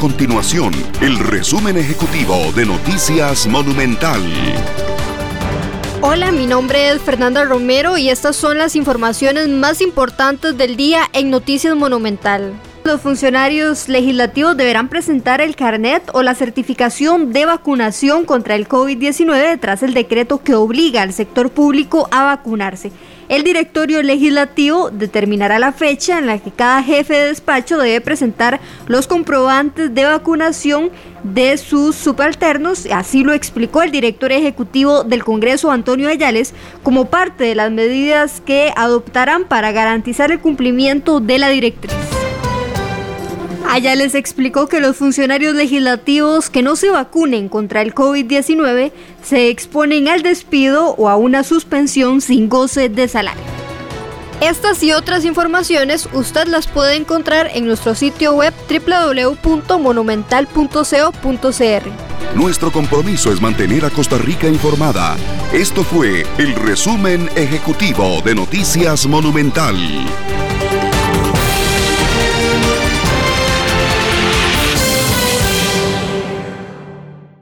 continuación el resumen ejecutivo de Noticias Monumental. Hola, mi nombre es Fernanda Romero y estas son las informaciones más importantes del día en Noticias Monumental. Los funcionarios legislativos deberán presentar el carnet o la certificación de vacunación contra el COVID-19 tras el decreto que obliga al sector público a vacunarse. El directorio legislativo determinará la fecha en la que cada jefe de despacho debe presentar los comprobantes de vacunación de sus subalternos, así lo explicó el director ejecutivo del Congreso, Antonio Ayales, como parte de las medidas que adoptarán para garantizar el cumplimiento de la directriz. Allá les explicó que los funcionarios legislativos que no se vacunen contra el COVID-19 se exponen al despido o a una suspensión sin goce de salario. Estas y otras informaciones usted las puede encontrar en nuestro sitio web www.monumental.co.cr. Nuestro compromiso es mantener a Costa Rica informada. Esto fue el resumen ejecutivo de Noticias Monumental.